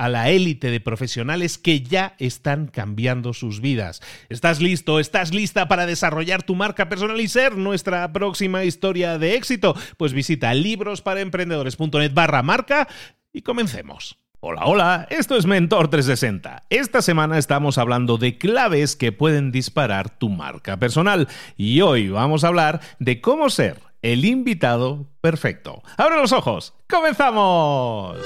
a la élite de profesionales que ya están cambiando sus vidas. ¿Estás listo? ¿Estás lista para desarrollar tu marca personal y ser nuestra próxima historia de éxito? Pues visita librosparaemprendedores.net barra marca y comencemos. Hola, hola, esto es Mentor 360. Esta semana estamos hablando de claves que pueden disparar tu marca personal y hoy vamos a hablar de cómo ser el invitado perfecto. ¡Abre los ojos! ¡Comenzamos!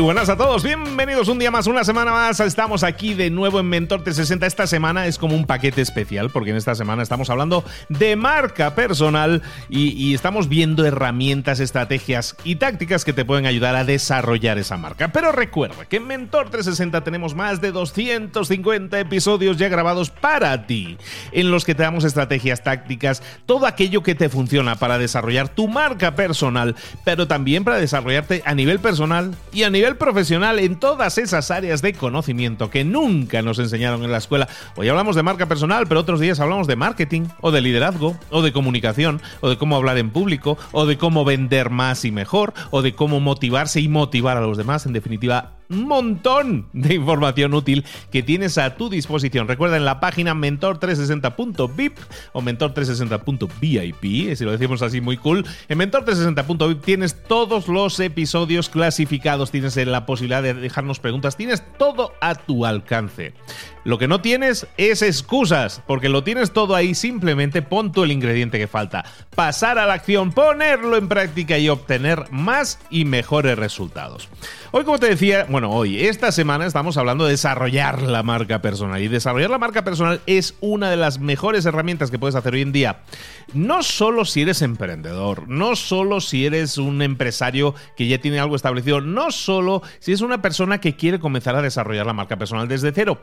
Buenas a todos, bienvenidos un día más, una semana más. Estamos aquí de nuevo en Mentor 360. Esta semana es como un paquete especial porque en esta semana estamos hablando de marca personal y, estamos viendo herramientas, estrategias y tácticas que te pueden ayudar a desarrollar esa marca. Pero recuerda que en Mentor 360 tenemos más de 250 episodios ya grabados para ti, en los que te damos estrategias, tácticas, todo aquello que te funciona para desarrollar tu marca personal, pero también para desarrollarte a nivel personal y a nivel profesional en todas esas áreas de conocimiento que nunca nos enseñaron en la escuela. Hoy hablamos de marca personal, pero otros días hablamos de marketing, o de liderazgo, o de comunicación, o de cómo hablar en público, o de cómo vender más y mejor, o de cómo motivarse y motivar a los demás. En definitiva, montón de información útil que tienes a tu disposición. Recuerda en la página mentor360.vip o mentor360.vip, si lo decimos así muy cool. En mentor360.vip tienes todos los episodios clasificados, tienes la posibilidad de dejarnos preguntas, tienes todo a tu alcance. Lo que no tienes es excusas, porque lo tienes todo ahí, simplemente pon tú el ingrediente que falta. Pasar a la acción, ponerlo en práctica y obtener más y mejores resultados. Hoy, como te decía, bueno, hoy, esta semana estamos hablando de desarrollar la marca personal. Y desarrollar la marca personal es una de las mejores herramientas que puedes hacer hoy en día. No solo si eres emprendedor, no solo si eres un empresario que ya tiene algo establecido, no solo si es una persona que quiere comenzar a desarrollar la marca personal desde cero.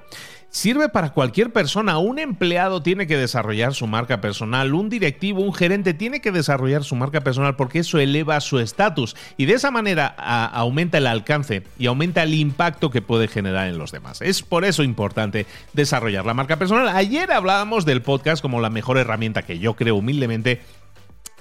Sirve para cualquier persona. Un empleado tiene que desarrollar su marca personal, un directivo, un gerente tiene que desarrollar su marca personal porque eso eleva su estatus y de esa manera aumenta el alcance y aumenta el impacto que puede generar en los demás. Es por eso importante desarrollar la marca personal. Ayer hablábamos del podcast como la mejor herramienta que yo creo humildemente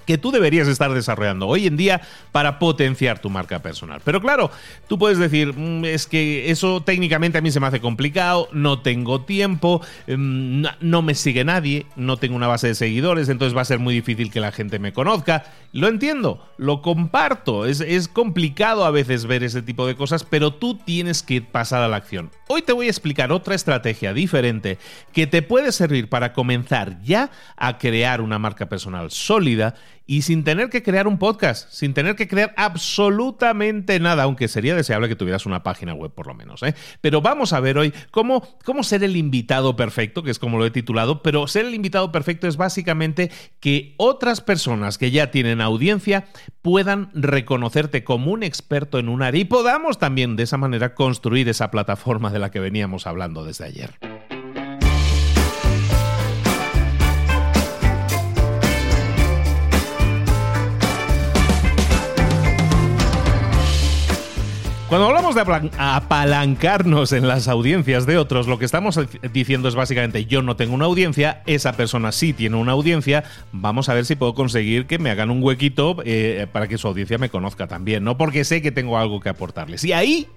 que tú deberías estar desarrollando hoy en día para potenciar tu marca personal. Pero claro, tú puedes decir, mm, es que eso técnicamente a mí se me hace complicado, no tengo tiempo, mm, no me sigue nadie, no tengo una base de seguidores, entonces va a ser muy difícil que la gente me conozca. Lo entiendo, lo comparto, es, es complicado a veces ver ese tipo de cosas, pero tú tienes que pasar a la acción. Hoy te voy a explicar otra estrategia diferente que te puede servir para comenzar ya a crear una marca personal sólida y sin tener que crear un podcast, sin tener que crear absolutamente nada, aunque sería deseable que tuvieras una página web por lo menos. ¿eh? Pero vamos a ver hoy cómo, cómo ser el invitado perfecto, que es como lo he titulado, pero ser el invitado perfecto es básicamente que otras personas que ya tienen audiencia puedan reconocerte como un experto en un área y podamos también de esa manera construir esa plataforma de la que veníamos hablando desde ayer. De apalancarnos en las audiencias de otros, lo que estamos diciendo es básicamente yo no tengo una audiencia, esa persona sí tiene una audiencia, vamos a ver si puedo conseguir que me hagan un huequito eh, para que su audiencia me conozca también, ¿no? Porque sé que tengo algo que aportarles. Y ahí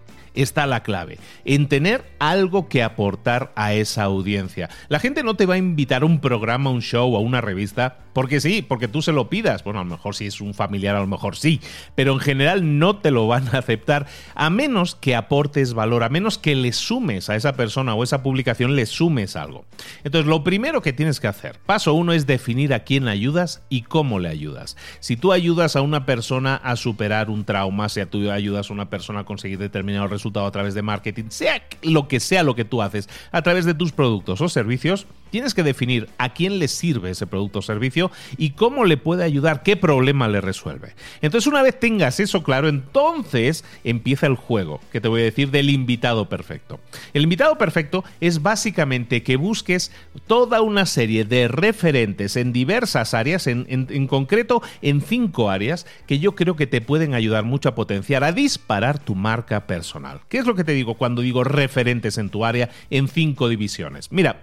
está la clave, en tener algo que aportar a esa audiencia. La gente no te va a invitar a un programa, un show o a una revista porque sí, porque tú se lo pidas. Bueno, a lo mejor si es un familiar, a lo mejor sí, pero en general no te lo van a aceptar a menos que aportes valor, a menos que le sumes a esa persona o esa publicación, le sumes algo. Entonces, lo primero que tienes que hacer, paso uno, es definir a quién ayudas y cómo le ayudas. Si tú ayudas a una persona a superar un trauma, si tú ayudas a una persona a conseguir determinado resultado a través de marketing, sea lo que sea lo que tú haces, a través de tus productos o servicios, Tienes que definir a quién le sirve ese producto o servicio y cómo le puede ayudar, qué problema le resuelve. Entonces, una vez tengas eso claro, entonces empieza el juego, que te voy a decir del invitado perfecto. El invitado perfecto es básicamente que busques toda una serie de referentes en diversas áreas, en, concreto en cinco áreas, que yo creo que te pueden ayudar mucho a potenciar, a disparar tu marca personal. ¿Qué es lo que te digo cuando digo referentes en tu área en cinco divisiones? Mira,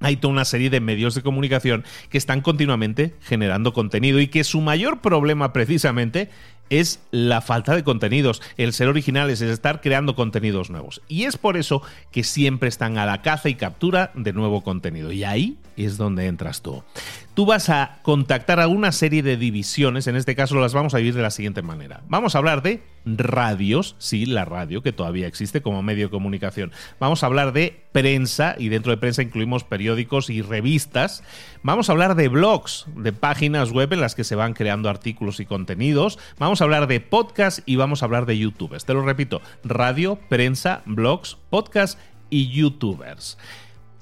hay toda una serie de medios de comunicación que están continuamente generando contenido y que su mayor problema precisamente es la falta de contenidos, el ser originales, es estar creando contenidos nuevos. Y es por eso que siempre están a la caza y captura de nuevo contenido. Y ahí es donde entras tú. Tú vas a contactar a una serie de divisiones, en este caso las vamos a vivir de la siguiente manera. Vamos a hablar de radios, sí, la radio que todavía existe como medio de comunicación. Vamos a hablar de prensa y dentro de prensa incluimos periódicos y revistas. Vamos a hablar de blogs, de páginas web en las que se van creando artículos y contenidos. Vamos a hablar de podcast y vamos a hablar de youtubers. Te lo repito, radio, prensa, blogs, podcast y youtubers.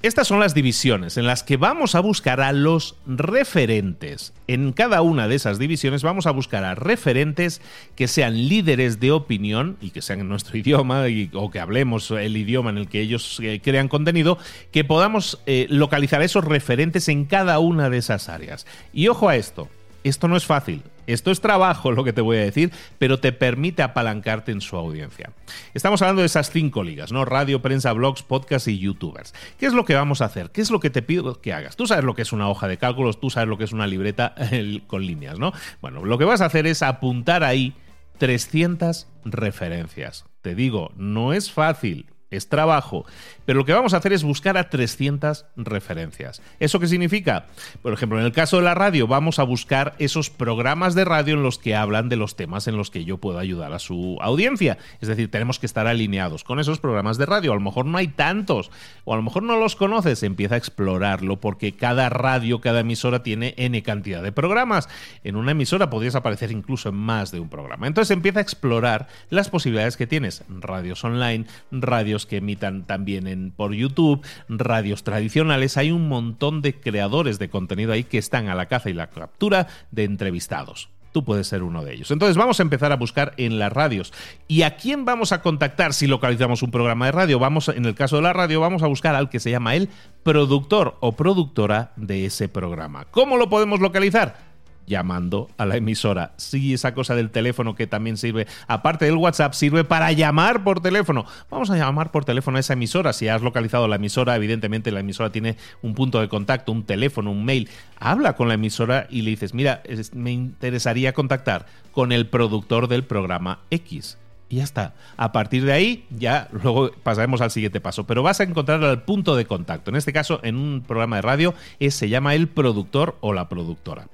Estas son las divisiones en las que vamos a buscar a los referentes. En cada una de esas divisiones vamos a buscar a referentes que sean líderes de opinión y que sean en nuestro idioma o que hablemos el idioma en el que ellos eh, crean contenido, que podamos eh, localizar esos referentes en cada una de esas áreas. Y ojo a esto, esto no es fácil. Esto es trabajo, lo que te voy a decir, pero te permite apalancarte en su audiencia. Estamos hablando de esas cinco ligas, ¿no? Radio, prensa, blogs, podcast y youtubers. ¿Qué es lo que vamos a hacer? ¿Qué es lo que te pido que hagas? Tú sabes lo que es una hoja de cálculos, tú sabes lo que es una libreta con líneas, ¿no? Bueno, lo que vas a hacer es apuntar ahí 300 referencias. Te digo, no es fácil, es trabajo, pero lo que vamos a hacer es buscar a 300 referencias. ¿Eso qué significa? Por ejemplo, en el caso de la radio, vamos a buscar esos programas de radio en los que hablan de los temas en los que yo puedo ayudar a su audiencia. Es decir, tenemos que estar alineados con esos programas de radio. A lo mejor no hay tantos, o a lo mejor no los conoces, empieza a explorarlo, porque cada radio, cada emisora tiene N cantidad de programas. En una emisora podrías aparecer incluso en más de un programa. Entonces empieza a explorar las posibilidades que tienes. Radios online, radios que emitan también en, por YouTube, radios tradicionales. Hay un montón de creadores de contenido ahí que están a la caza y la captura de entrevistados. Tú puedes ser uno de ellos. Entonces vamos a empezar a buscar en las radios. ¿Y a quién vamos a contactar si localizamos un programa de radio? Vamos, en el caso de la radio, vamos a buscar al que se llama el productor o productora de ese programa. ¿Cómo lo podemos localizar? Llamando a la emisora. Sí, esa cosa del teléfono que también sirve, aparte del WhatsApp, sirve para llamar por teléfono. Vamos a llamar por teléfono a esa emisora. Si has localizado la emisora, evidentemente la emisora tiene un punto de contacto, un teléfono, un mail. Habla con la emisora y le dices, mira, me interesaría contactar con el productor del programa X y ya está. A partir de ahí, ya luego pasaremos al siguiente paso. Pero vas a encontrar el punto de contacto. En este caso, en un programa de radio, se llama el productor o la productora.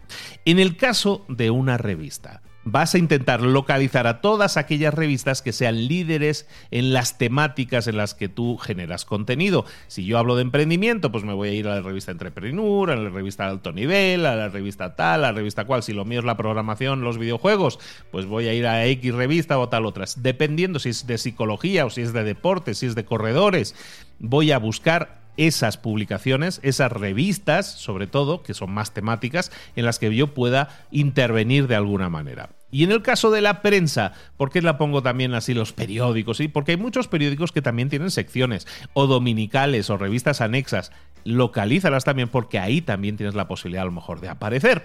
En el caso de una revista, vas a intentar localizar a todas aquellas revistas que sean líderes en las temáticas en las que tú generas contenido. Si yo hablo de emprendimiento, pues me voy a ir a la revista Entrepreneur, a la revista Alto Nivel, a la revista tal, a la revista cual. Si lo mío es la programación, los videojuegos, pues voy a ir a X revista o tal otras. Dependiendo si es de psicología o si es de deporte, si es de corredores, voy a buscar esas publicaciones, esas revistas, sobre todo, que son más temáticas, en las que yo pueda intervenir de alguna manera. Y en el caso de la prensa, ¿por qué la pongo también así los periódicos? ¿sí? Porque hay muchos periódicos que también tienen secciones, o dominicales, o revistas anexas. Localízalas también porque ahí también tienes la posibilidad a lo mejor de aparecer.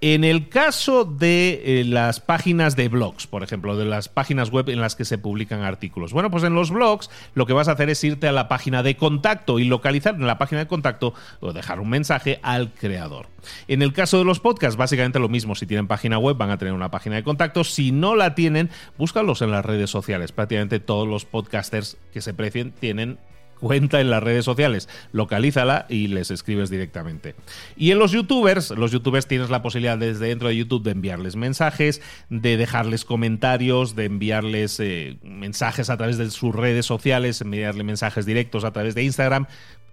En el caso de eh, las páginas de blogs, por ejemplo, de las páginas web en las que se publican artículos. Bueno, pues en los blogs lo que vas a hacer es irte a la página de contacto y localizar en la página de contacto o dejar un mensaje al creador. En el caso de los podcasts, básicamente lo mismo. Si tienen página web, van a tener una página de contacto. Si no la tienen, búscalos en las redes sociales. Prácticamente todos los podcasters que se precien tienen cuenta en las redes sociales, localízala y les escribes directamente. Y en los youtubers, los youtubers tienes la posibilidad desde dentro de YouTube de enviarles mensajes, de dejarles comentarios, de enviarles eh, mensajes a través de sus redes sociales, enviarle mensajes directos a través de Instagram.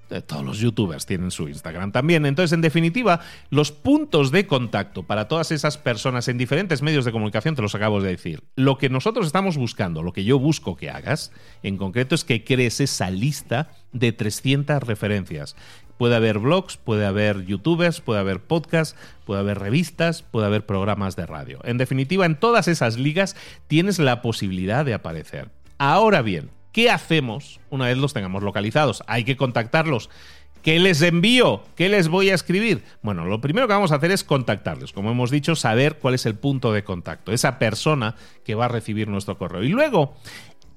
Eh, todos los youtubers tienen su Instagram también. Entonces, en definitiva, los puntos de contacto para todas esas personas en diferentes medios de comunicación, te los acabo de decir. Lo que nosotros estamos buscando, lo que yo busco que hagas, en concreto, es que crees esa lista de 300 referencias. Puede haber blogs, puede haber youtubers, puede haber podcasts, puede haber revistas, puede haber programas de radio. En definitiva, en todas esas ligas tienes la posibilidad de aparecer. Ahora bien, ¿Qué hacemos una vez los tengamos localizados? Hay que contactarlos. ¿Qué les envío? ¿Qué les voy a escribir? Bueno, lo primero que vamos a hacer es contactarles. Como hemos dicho, saber cuál es el punto de contacto, esa persona que va a recibir nuestro correo. Y luego,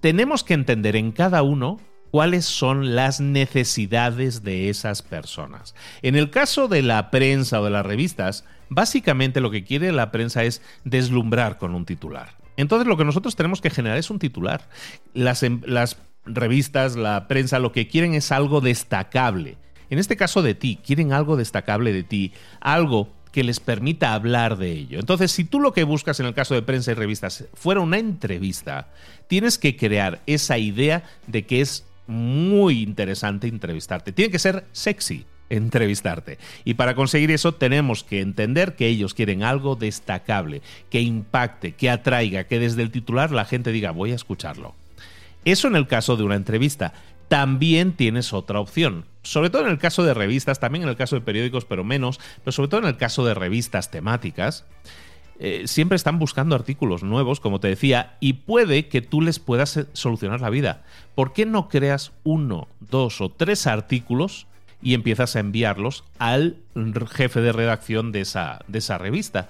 tenemos que entender en cada uno cuáles son las necesidades de esas personas. En el caso de la prensa o de las revistas, básicamente lo que quiere la prensa es deslumbrar con un titular. Entonces lo que nosotros tenemos que generar es un titular. Las, em, las revistas, la prensa, lo que quieren es algo destacable. En este caso de ti, quieren algo destacable de ti, algo que les permita hablar de ello. Entonces, si tú lo que buscas en el caso de prensa y revistas fuera una entrevista, tienes que crear esa idea de que es muy interesante entrevistarte. Tiene que ser sexy entrevistarte. Y para conseguir eso tenemos que entender que ellos quieren algo destacable, que impacte, que atraiga, que desde el titular la gente diga voy a escucharlo. Eso en el caso de una entrevista. También tienes otra opción, sobre todo en el caso de revistas, también en el caso de periódicos, pero menos, pero sobre todo en el caso de revistas temáticas. Eh, siempre están buscando artículos nuevos, como te decía, y puede que tú les puedas solucionar la vida. ¿Por qué no creas uno, dos o tres artículos y empiezas a enviarlos al jefe de redacción de esa, de esa revista.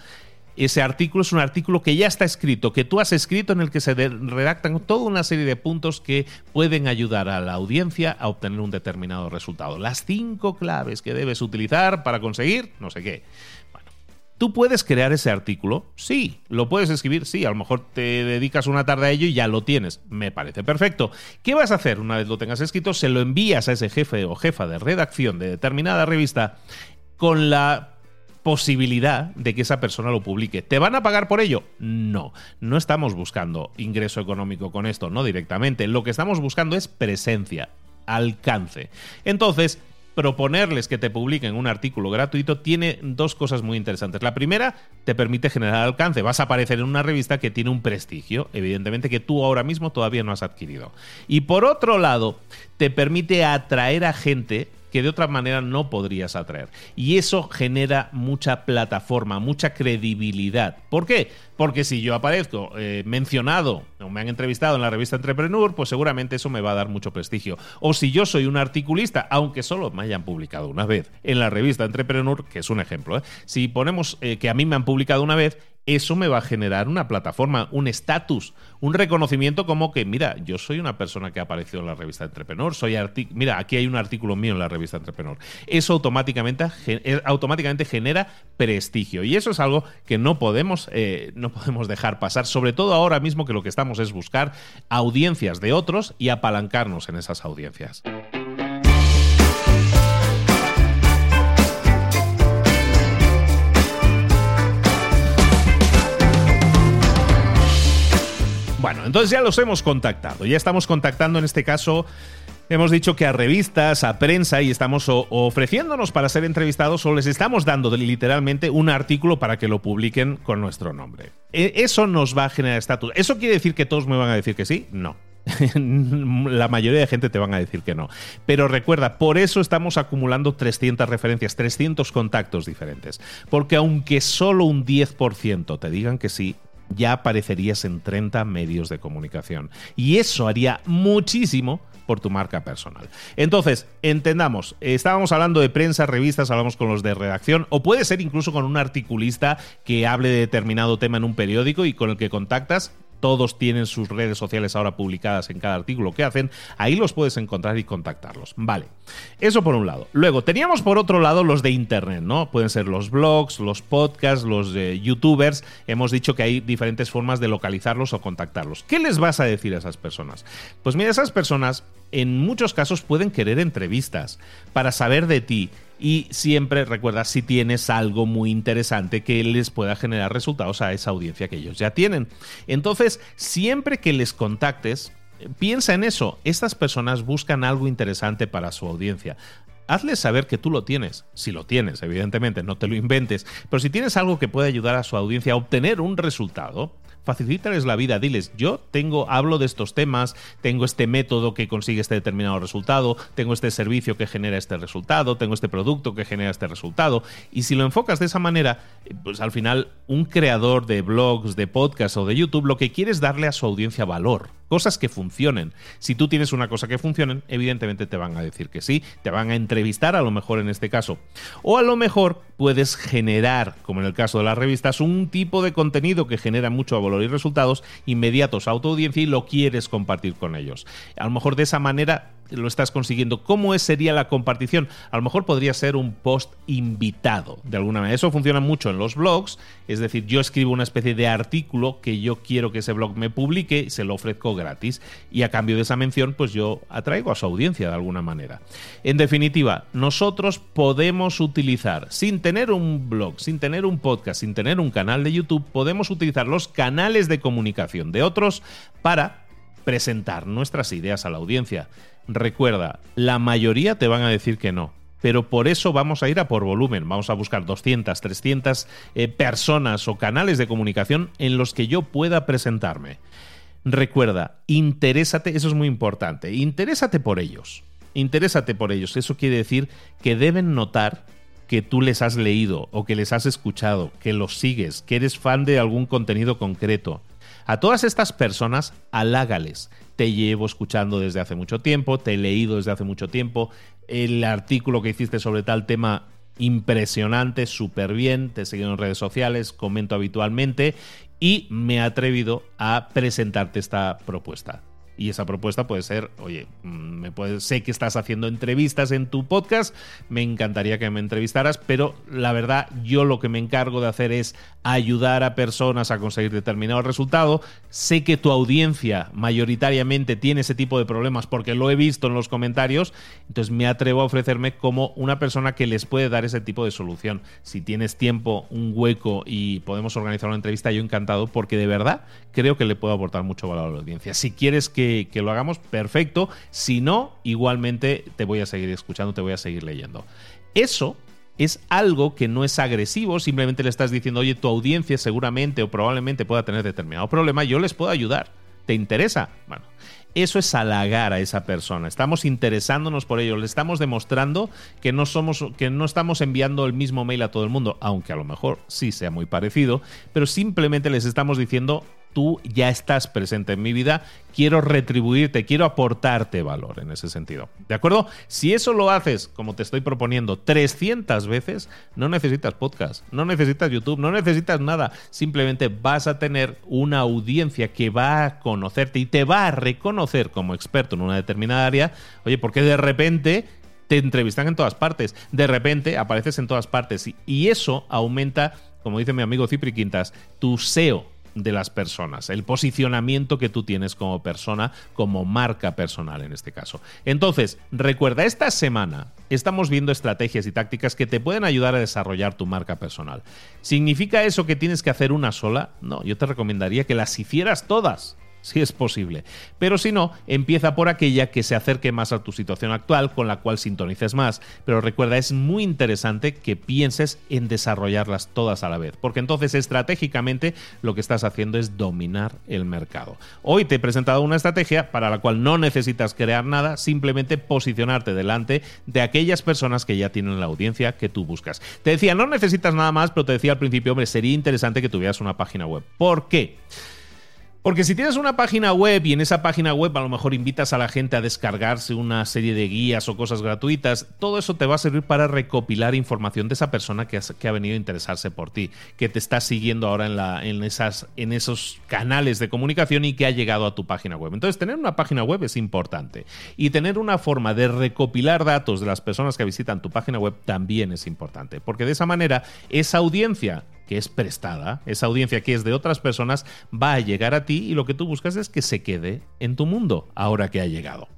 Ese artículo es un artículo que ya está escrito, que tú has escrito en el que se redactan toda una serie de puntos que pueden ayudar a la audiencia a obtener un determinado resultado. Las cinco claves que debes utilizar para conseguir no sé qué. ¿Tú puedes crear ese artículo? Sí. ¿Lo puedes escribir? Sí. A lo mejor te dedicas una tarde a ello y ya lo tienes. Me parece perfecto. ¿Qué vas a hacer una vez lo tengas escrito? Se lo envías a ese jefe o jefa de redacción de determinada revista con la posibilidad de que esa persona lo publique. ¿Te van a pagar por ello? No, no estamos buscando ingreso económico con esto, no directamente. Lo que estamos buscando es presencia, alcance. Entonces, proponerles que te publiquen un artículo gratuito tiene dos cosas muy interesantes. La primera, te permite generar alcance. Vas a aparecer en una revista que tiene un prestigio, evidentemente, que tú ahora mismo todavía no has adquirido. Y por otro lado, te permite atraer a gente que de otra manera no podrías atraer. Y eso genera mucha plataforma, mucha credibilidad. ¿Por qué? Porque si yo aparezco eh, mencionado o me han entrevistado en la revista Entrepreneur, pues seguramente eso me va a dar mucho prestigio. O si yo soy un articulista, aunque solo me hayan publicado una vez en la revista Entrepreneur, que es un ejemplo, ¿eh? si ponemos eh, que a mí me han publicado una vez, eso me va a generar una plataforma, un estatus, un reconocimiento como que, mira, yo soy una persona que ha aparecido en la revista Entrepreneur, soy mira, aquí hay un artículo mío en la revista Entrepreneur. Eso automáticamente, eh, automáticamente genera prestigio y eso es algo que no podemos, eh, no podemos dejar pasar, sobre todo ahora mismo que lo que estamos es buscar audiencias de otros y apalancarnos en esas audiencias. Entonces ya los hemos contactado, ya estamos contactando en este caso Hemos dicho que a revistas, a prensa y estamos ofreciéndonos para ser entrevistados o les estamos dando literalmente un artículo para que lo publiquen con nuestro nombre. E, eso nos va a generar estatus. ¿Eso quiere decir que todos me van a decir que sí? No. la mayoría de gente te van a decir que no. Pero recuerda, por eso estamos acumulando 300 referencias, 300 contactos diferentes. Porque aunque solo un 10% te digan que sí, ya aparecerías en 30 medios de comunicación. Y eso haría muchísimo por tu marca personal. Entonces, entendamos, estábamos hablando de prensa, revistas, hablamos con los de redacción, o puede ser incluso con un articulista que hable de determinado tema en un periódico y con el que contactas todos tienen sus redes sociales ahora publicadas en cada artículo que hacen, ahí los puedes encontrar y contactarlos. Vale, eso por un lado. Luego, teníamos por otro lado los de Internet, ¿no? Pueden ser los blogs, los podcasts, los youtubers. Hemos dicho que hay diferentes formas de localizarlos o contactarlos. ¿Qué les vas a decir a esas personas? Pues mira, esas personas en muchos casos pueden querer entrevistas para saber de ti y siempre recuerda si tienes algo muy interesante que les pueda generar resultados a esa audiencia que ellos ya tienen. Entonces, siempre que les contactes, piensa en eso. Estas personas buscan algo interesante para su audiencia hazles saber que tú lo tienes. Si lo tienes, evidentemente, no te lo inventes. Pero si tienes algo que puede ayudar a su audiencia a obtener un resultado, facilítales la vida, diles, yo tengo, hablo de estos temas, tengo este método que consigue este determinado resultado, tengo este servicio que genera este resultado, tengo este producto que genera este resultado. Y si lo enfocas de esa manera, eh, pues al final un creador de blogs, de podcasts o de YouTube lo que quiere es darle a su audiencia valor cosas que funcionen. Si tú tienes una cosa que funcione, evidentemente te van a decir que sí, te van a entrevistar a lo mejor en este caso. O a lo mejor puedes generar, como en el caso de las revistas, un tipo de contenido que genera mucho valor y resultados inmediatos a tu audiencia y lo quieres compartir con ellos. A lo mejor de esa manera lo estás consiguiendo. ¿Cómo sería la compartición? A lo mejor podría ser un post invitado, de alguna manera. Eso funciona mucho en los blogs, es decir, yo escribo una especie de artículo que yo quiero que ese blog me publique y se lo ofrezco gratis. Y a cambio de esa mención, pues yo atraigo a su audiencia de alguna manera. En definitiva, nosotros podemos utilizar, sin tener un blog, sin tener un podcast, sin tener un canal de YouTube, podemos utilizar los canales de comunicación de otros para presentar nuestras ideas a la audiencia. Recuerda, la mayoría te van a decir que no, pero por eso vamos a ir a por volumen. Vamos a buscar 200, 300 eh, personas o canales de comunicación en los que yo pueda presentarme. Recuerda, interésate, eso es muy importante, interésate por ellos. Interésate por ellos. Eso quiere decir que deben notar que tú les has leído o que les has escuchado, que los sigues, que eres fan de algún contenido concreto. A todas estas personas, halágales. Te llevo escuchando desde hace mucho tiempo, te he leído desde hace mucho tiempo, el artículo que hiciste sobre tal tema impresionante, súper bien, te he seguido en redes sociales, comento habitualmente y me he atrevido a presentarte esta propuesta. Y esa propuesta puede ser, oye, mm, me puede, sé que estás haciendo entrevistas en tu podcast, me encantaría que me entrevistaras, pero la verdad yo lo que me encargo de hacer es ayudar a personas a conseguir determinado resultado. Sé que tu audiencia mayoritariamente tiene ese tipo de problemas porque lo he visto en los comentarios, entonces me atrevo a ofrecerme como una persona que les puede dar ese tipo de solución. Si tienes tiempo, un hueco y podemos organizar una entrevista, yo encantado porque de verdad creo que le puedo aportar mucho valor a la audiencia. Si quieres que que, lo hagamos, perfecto. Si no, igualmente te voy a seguir escuchando, te voy a seguir leyendo. Eso es algo que no es agresivo, simplemente le estás diciendo, oye, tu audiencia seguramente o probablemente pueda tener determinado problema, yo les puedo ayudar. ¿Te interesa? Bueno, eso es halagar a esa persona. Estamos interesándonos por ello, le estamos demostrando que no somos que no estamos enviando el mismo mail a todo el mundo, aunque a lo mejor sí sea muy parecido, pero simplemente les estamos diciendo tú ya estás presente en mi vida, quiero retribuirte, quiero aportarte valor en ese sentido. ¿De acuerdo? Si eso lo haces, como te estoy proponiendo, 300 veces, no necesitas podcast, no necesitas YouTube, no necesitas nada. Simplemente vas a tener una audiencia que va a conocerte y te va a reconocer como experto en una determinada área. Oye, porque de repente te entrevistan en todas partes, de repente apareces en todas partes y, eso aumenta, como dice mi amigo Cipri Quintas, tu SEO de las personas, el posicionamiento que tú tienes como persona, como marca personal en este caso. Entonces, recuerda, esta semana estamos viendo estrategias y tácticas que te pueden ayudar a desarrollar tu marca personal. ¿Significa eso que tienes que hacer una sola? No, yo te recomendaría que las hicieras todas si es posible. Pero si no, empieza por aquella que se acerque más a tu situación actual, con la cual sintonices más. Pero recuerda, es muy interesante que pienses en desarrollarlas todas a la vez, porque entonces estratégicamente lo que estás haciendo es dominar el mercado. Hoy te he presentado una estrategia para la cual no necesitas crear nada, simplemente posicionarte delante de aquellas personas que ya tienen la audiencia que tú buscas. Te decía, no necesitas nada más, pero te decía al principio, hombre, sería interesante que tuvieras una página web. ¿Por qué? Porque si tienes una página web y en esa página web a lo mejor invitas a la gente a descargarse una serie de guías o cosas gratuitas, todo eso te va a servir para recopilar información de esa persona que, ha venido a interesarse por ti, que te está siguiendo ahora en, esos canales de comunicación y que ha llegado a tu página web. Entonces, tener una página web es importante. Y tener una forma de recopilar datos de las personas que visitan tu página web también es importante. Porque de esa manera, esa audiencia que es prestada, esa audiencia que es de otras personas, va a llegar a ti y lo que tú buscas es que se quede en tu mundo ahora que ha llegado.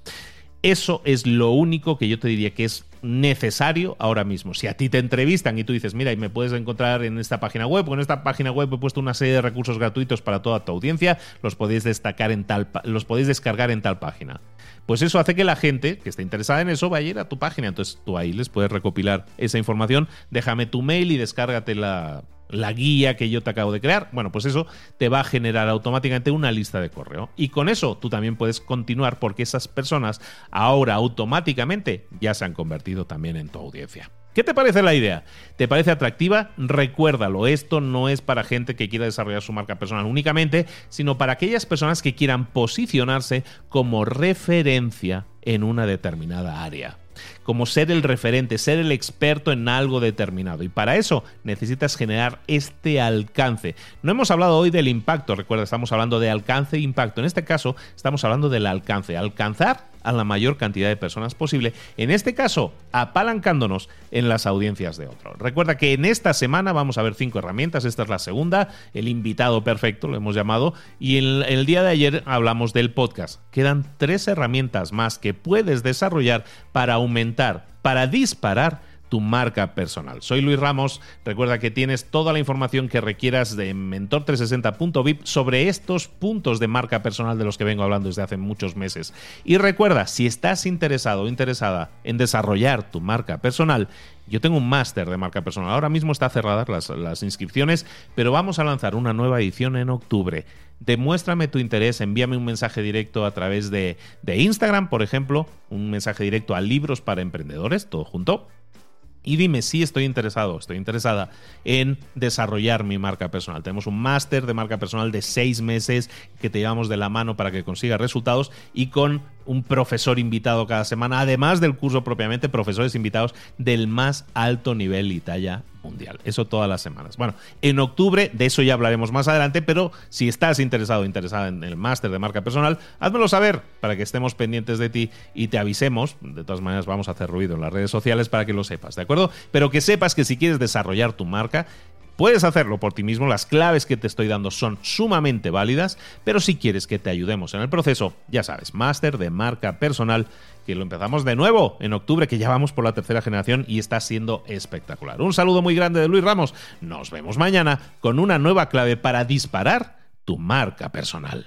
Eso es lo único que yo te diría que es necesario ahora mismo. Si a ti te entrevistan y tú dices, mira, y me puedes encontrar en esta página web, o en esta página web he puesto una serie de recursos gratuitos para toda tu audiencia, los podéis destacar en tal, los podéis descargar en tal página. Pues eso hace que la gente que esté interesada en eso vaya a ir a tu página. Entonces tú ahí les puedes recopilar esa información. Déjame tu mail y descárgate la, la guía que yo te acabo de crear, bueno, pues eso te va a generar automáticamente una lista de correo. Y con eso tú también puedes continuar porque esas personas ahora automáticamente ya se han convertido también en tu audiencia. ¿Qué te parece la idea? ¿Te parece atractiva? Recuérdalo, esto no es para gente que quiera desarrollar su marca personal únicamente, sino para aquellas personas que quieran posicionarse como referencia en una determinada área como ser el referente, ser el experto en algo determinado. Y para eso necesitas generar este alcance. No hemos hablado hoy del impacto, recuerda, estamos hablando de alcance e impacto. En este caso, estamos hablando del alcance. Alcanzar a la mayor cantidad de personas posible, en este caso apalancándonos en las audiencias de otro. Recuerda que en esta semana vamos a ver cinco herramientas, esta es la segunda, el invitado perfecto lo hemos llamado, y el, el día de ayer hablamos del podcast. Quedan tres herramientas más que puedes desarrollar para aumentar, para disparar tu marca personal. Soy Luis Ramos, recuerda que tienes toda la información que requieras de mentor360.vip sobre estos puntos de marca personal de los que vengo hablando desde hace muchos meses. Y recuerda, si estás interesado o interesada en desarrollar tu marca personal, yo tengo un máster de marca personal. Ahora mismo está cerradas las, inscripciones, pero vamos a lanzar una nueva edición en octubre. Demuéstrame tu interés, envíame un mensaje directo a través de Instagram, por ejemplo, un mensaje directo a Libros para Emprendedores, todo junto y dime si estoy interesado, estoy interesada en desarrollar mi marca personal. Tenemos un máster de marca personal de seis meses que te llevamos de la mano para que consigas resultados y con un profesor invitado cada semana, además del curso propiamente, profesores invitados del más alto nivel y talla mundial. Eso todas las semanas. Bueno, en octubre, de eso ya hablaremos más adelante, pero si estás interesado o interesada en el máster de marca personal, házmelo saber para que estemos pendientes de ti y te avisemos. De todas maneras, vamos a hacer ruido en las redes sociales para que lo sepas, ¿de acuerdo? Pero que sepas que si quieres desarrollar tu marca, Puedes hacerlo por ti mismo, las claves que te estoy dando son sumamente válidas, pero si quieres que te ayudemos en el proceso, ya sabes, máster de marca personal, que lo empezamos de nuevo en octubre, que ya vamos por la tercera generación y está siendo espectacular. Un saludo muy grande de Luis Ramos, nos vemos mañana con una nueva clave para disparar tu marca personal.